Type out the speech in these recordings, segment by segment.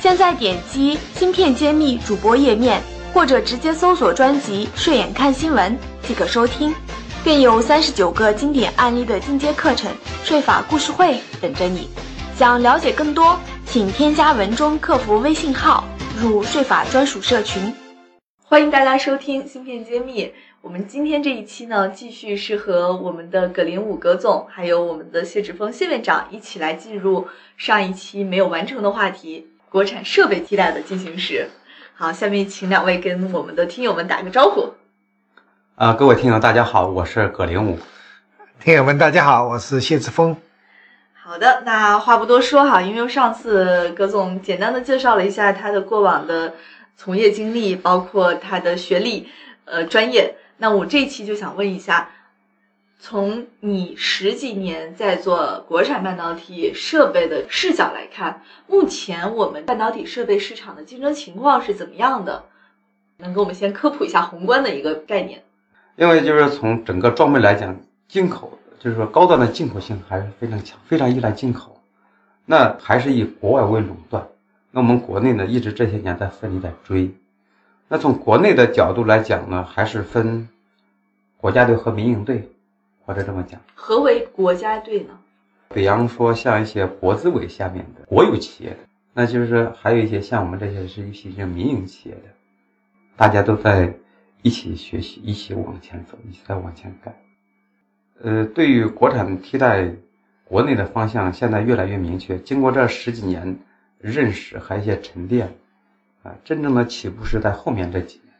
现在点击“芯片揭秘”主播页面，或者直接搜索专辑“睡眼看新闻”即可收听，更有三十九个经典案例的进阶课程税法故事会等着你。想了解更多，请添加文中客服微信号入税法专属社群。欢迎大家收听《芯片揭秘》。我们今天这一期呢，继续是和我们的葛林武葛总，还有我们的谢志峰谢院长一起来进入上一期没有完成的话题。国产设备替代的进行时，好，下面请两位跟我们的听友们打个招呼。啊，各位听友，大家好，我是葛灵武。听友们，大家好，我是谢志峰。好的，那话不多说哈，因为上次葛总简单的介绍了一下他的过往的从业经历，包括他的学历、呃专业，那我这一期就想问一下。从你十几年在做国产半导体设备的视角来看，目前我们半导体设备市场的竞争情况是怎么样的？能给我们先科普一下宏观的一个概念？因为就是从整个装备来讲，进口就是说高端的进口性还是非常强，非常依赖进口。那还是以国外为垄断。那我们国内呢，一直这些年在奋力在追。那从国内的角度来讲呢，还是分国家队和民营队。或者这么讲，何为国家队呢？比方说像一些国资委下面的国有企业的，那就是还有一些像我们这些是一些民营企业的，大家都在一起学习，一起往前走，一起在往前干。呃，对于国产替代国内的方向，现在越来越明确。经过这十几年认识还有一些沉淀，啊，真正的起步是在后面这几年。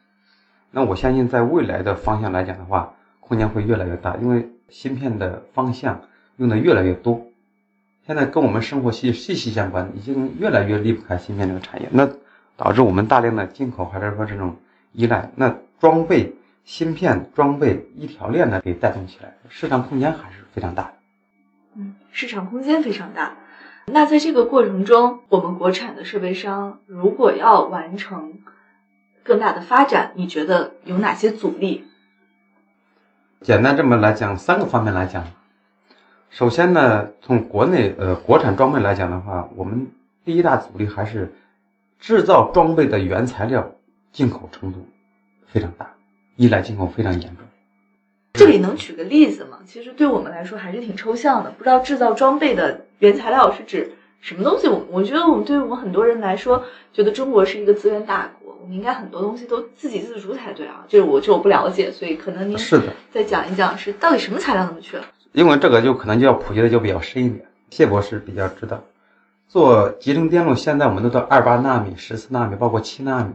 那我相信，在未来的方向来讲的话，空间会越来越大，因为。芯片的方向用的越来越多，现在跟我们生活息息息相关，已经越来越离不开芯片这个产业。那导致我们大量的进口还是说这种依赖，那装备芯片装备一条链呢给带动起来，市场空间还是非常大的。嗯，市场空间非常大。那在这个过程中，我们国产的设备商如果要完成更大的发展，你觉得有哪些阻力？简单这么来讲，三个方面来讲。首先呢，从国内呃国产装备来讲的话，我们第一大阻力还是制造装备的原材料进口程度非常大，依赖进口非常严重。这里能举个例子吗？其实对我们来说还是挺抽象的，不知道制造装备的原材料是指什么东西。我我觉得我们对于我们很多人来说，觉得中国是一个资源大国。我们应该很多东西都自给自足才对啊，就是我这我不了解，所以可能您是的再讲一讲，是到底什么材料怎么缺？因为这个就可能就要普及的就比较深一点。谢博士比较知道，做集成电路，现在我们都到二八纳米、十四纳米，包括七纳米，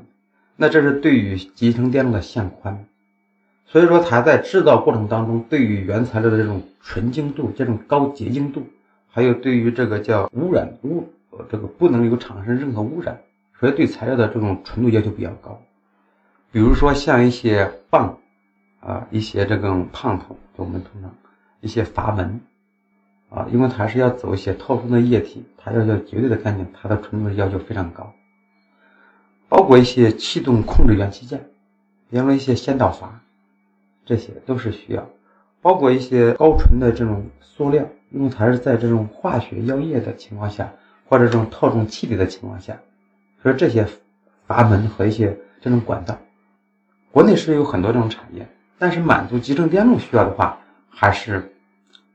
那这是对于集成电路的线宽，所以说它在制造过程当中，对于原材料的这种纯净度、这种高洁净度，还有对于这个叫污染污，这个不能有产生任何污染。所以对材料的这种纯度要求比较高，比如说像一些泵，啊，一些这种胖头，就我们通常一些阀门，啊，因为它是要走一些透风的液体，它要求绝对的干净，它的纯度要求非常高。包括一些气动控制元器件，比方说一些先导阀，这些都是需要。包括一些高纯的这种塑料，因为它是在这种化学药液的情况下，或者这种套中气体的情况下。所以这些阀门和一些这种管道，国内是有很多这种产业，但是满足集成电路需要的话，还是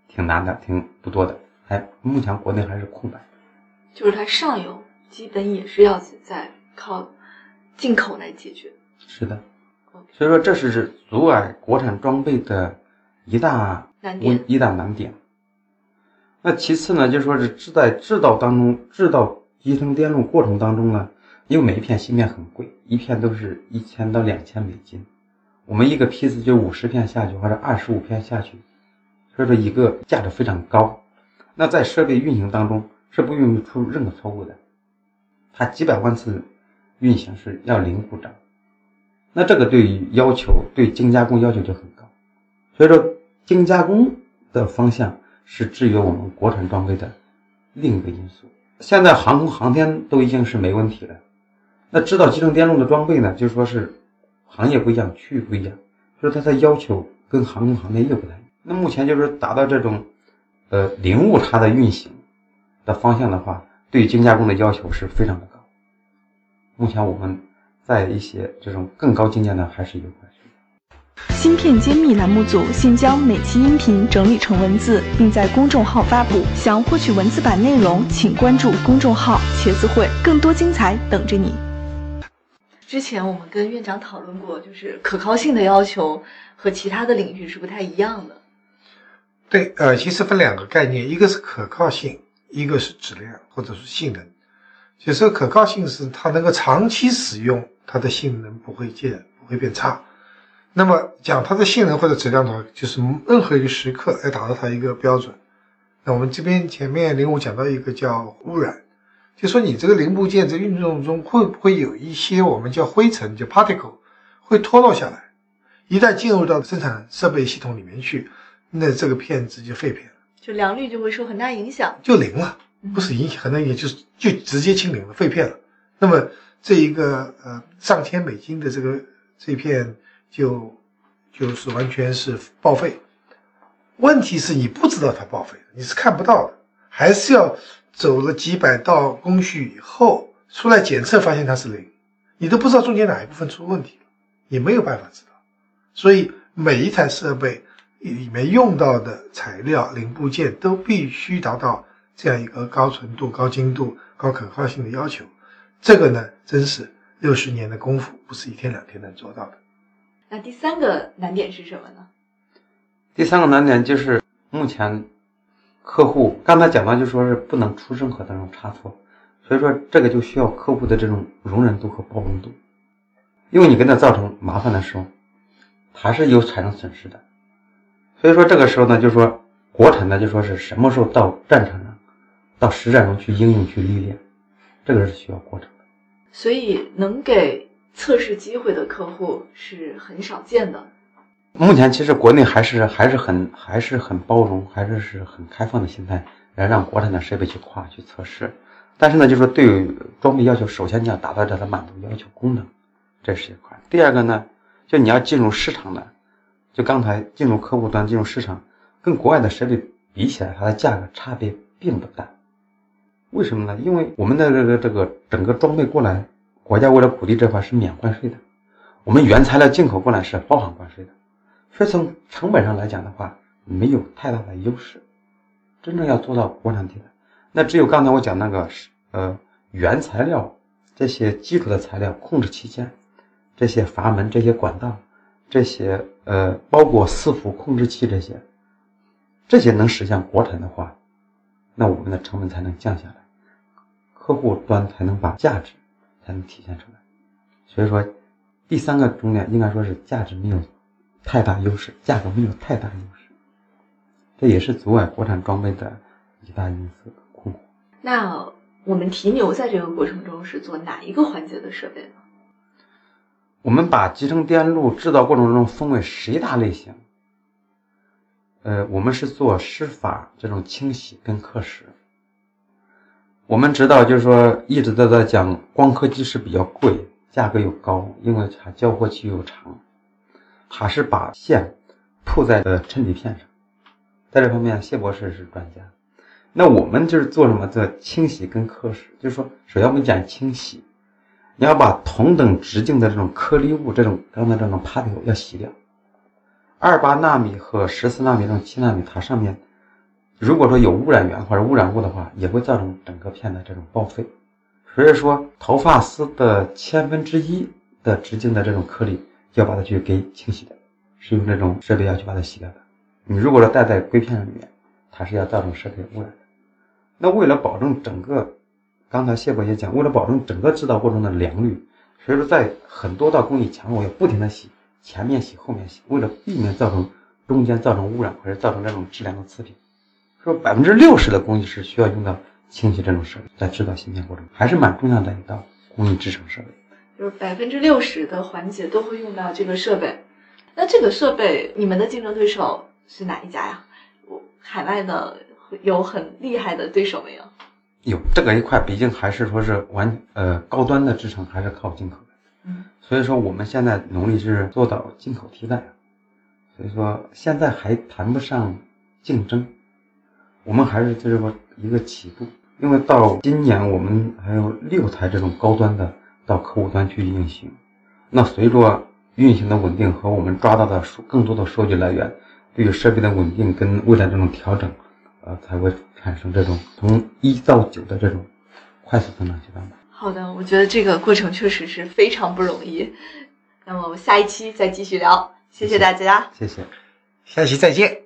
挺难的，挺不多的。哎，目前国内还是空白。就是它上游基本也是要在靠进口来解决。是的。所以说这是阻碍国产装备的一大难点，一大难点。那其次呢，就说是制在制造当中制造集成电路过程当中呢。因为每一片芯片很贵，一片都是一千到两千美金，我们一个批次就五十片下去或者二十五片下去，所以说一个价值非常高。那在设备运行当中是不容易出任何错误的，它几百万次运行是要零故障。那这个对于要求对精加工要求就很高，所以说精加工的方向是制约我们国产装备的另一个因素。现在航空航天都已经是没问题了，那制造集成电路的装备呢，就说是行业不一样，区域不一样，所以它的要求跟航空航天又不太一样。那目前就是达到这种呃零误差的运行的方向的话，对精加工的要求是非常的高。目前我们。在一些这种更高境界呢，还是有关系。芯片揭秘栏目组现将每期音频整理成文字，并在公众号发布。想获取文字版内容，请关注公众号“茄子会”，更多精彩等着你。之前我们跟院长讨论过，就是可靠性的要求和其他的领域是不太一样的。对，呃，其实分两个概念，一个是可靠性，一个是质量或者是性能。就说可靠性是它能够长期使用。它的性能不会变，不会变差。那么讲它的性能或者质量的话，就是任何一个时刻要达到它一个标准。那我们这边前面零五讲到一个叫污染，就说你这个零部件在运动中会不会有一些我们叫灰尘，叫 particle，会脱落下来。一旦进入到生产设备系统里面去，那这个片子就废片了，就良率就会受很大影响，就零了，不是影响很大影响，就是就直接清零了，废片了。那么。这一个呃上千美金的这个这片就就是完全是报废。问题是你不知道它报废，你是看不到的，还是要走了几百道工序以后出来检测，发现它是零，你都不知道中间哪一部分出问题了，你没有办法知道。所以每一台设备里面用到的材料零部件都必须达到这样一个高纯度、高精度、高可靠性的要求。这个呢，真是六十年的功夫，不是一天两天能做到的。那第三个难点是什么呢？第三个难点就是目前客户刚才讲到，就说是不能出任何的这种差错，所以说这个就需要客户的这种容忍度和包容度。因为你跟他造成麻烦的时候，还是有产生损失的。所以说这个时候呢，就说国产的就说是什么时候到战场上，到实战中去应用去历练。这个是需要过程的，所以能给测试机会的客户是很少见的。目前其实国内还是还是很还是很包容，还是是很开放的心态来让国产的设备去跨去测试。但是呢，就是说对于装备要求，首先你要达到它的满足要求功能，这是一块。第二个呢，就你要进入市场的，就刚才进入客户端进入市场，跟国外的设备比起来，它的价格差别并不大。为什么呢？因为我们的这个这个整个装备过来，国家为了鼓励这块是免关税的，我们原材料进口过来是包含关税的，所以从成本上来讲的话，没有太大的优势。真正要做到国产替代，那只有刚才我讲那个呃原材料这些基础的材料、控制器件、这些阀门、这些管道、这些呃包括伺服控制器这些，这些能实现国产的话。那我们的成本才能降下来，客户端才能把价值才能体现出来。所以说，第三个重点应该说是价值没有太大优势，价格没有太大优势，这也是阻碍国产装备的一大因素困惑。那我们提牛在这个过程中是做哪一个环节的设备呢？我们把集成电路制造过程中分为十一大类型。呃，我们是做湿法这种清洗跟刻蚀。我们知道，就是说一直都在讲光刻机是比较贵，价格又高，因为它交货期又长，它是把线铺在呃衬底片上，在这方面谢博士是专家。那我们就是做什么？做清洗跟刻蚀，就是说，首先我们讲清洗，你要把同等直径的这种颗粒物，这种刚才这种 particle 要洗掉。二八纳米和十四纳米这种七纳米，它上面如果说有污染源或者污染物的话，也会造成整个片的这种报废。所以说，头发丝的千分之一的直径的这种颗粒，要把它去给清洗的，是用这种设备要去把它洗掉的。你如果说戴在硅片上面，它是要造成设备污染的。那为了保证整个，刚才谢博也讲，为了保证整个制造过程的良率，所以说在很多道工艺前后要不停的洗。前面洗，后面洗，为了避免造成中间造成污染或者造成这种质量的次品，说百分之六十的工艺是需要用到清洗这种设备，在制造芯片过程还是蛮重要的一道工艺制成设备。就是百分之六十的环节都会用到这个设备。那这个设备，你们的竞争对手是哪一家呀？我海外的有很厉害的对手没有？有这个一块，毕竟还是说是完呃高端的制成还是靠进口的，嗯，所以说我们现在努力是做到进口替代，所以说现在还谈不上竞争，我们还是就是说一个起步，因为到今年我们还有六台这种高端的到客户端去运行，那随着运行的稳定和我们抓到的数更多的数据来源，对于设备的稳定跟未来这种调整。呃，才会产生这种从一到九的这种快速增长阶段吧。好的，我觉得这个过程确实是非常不容易。那么我们下一期再继续聊，谢谢大家，谢谢，下期再见。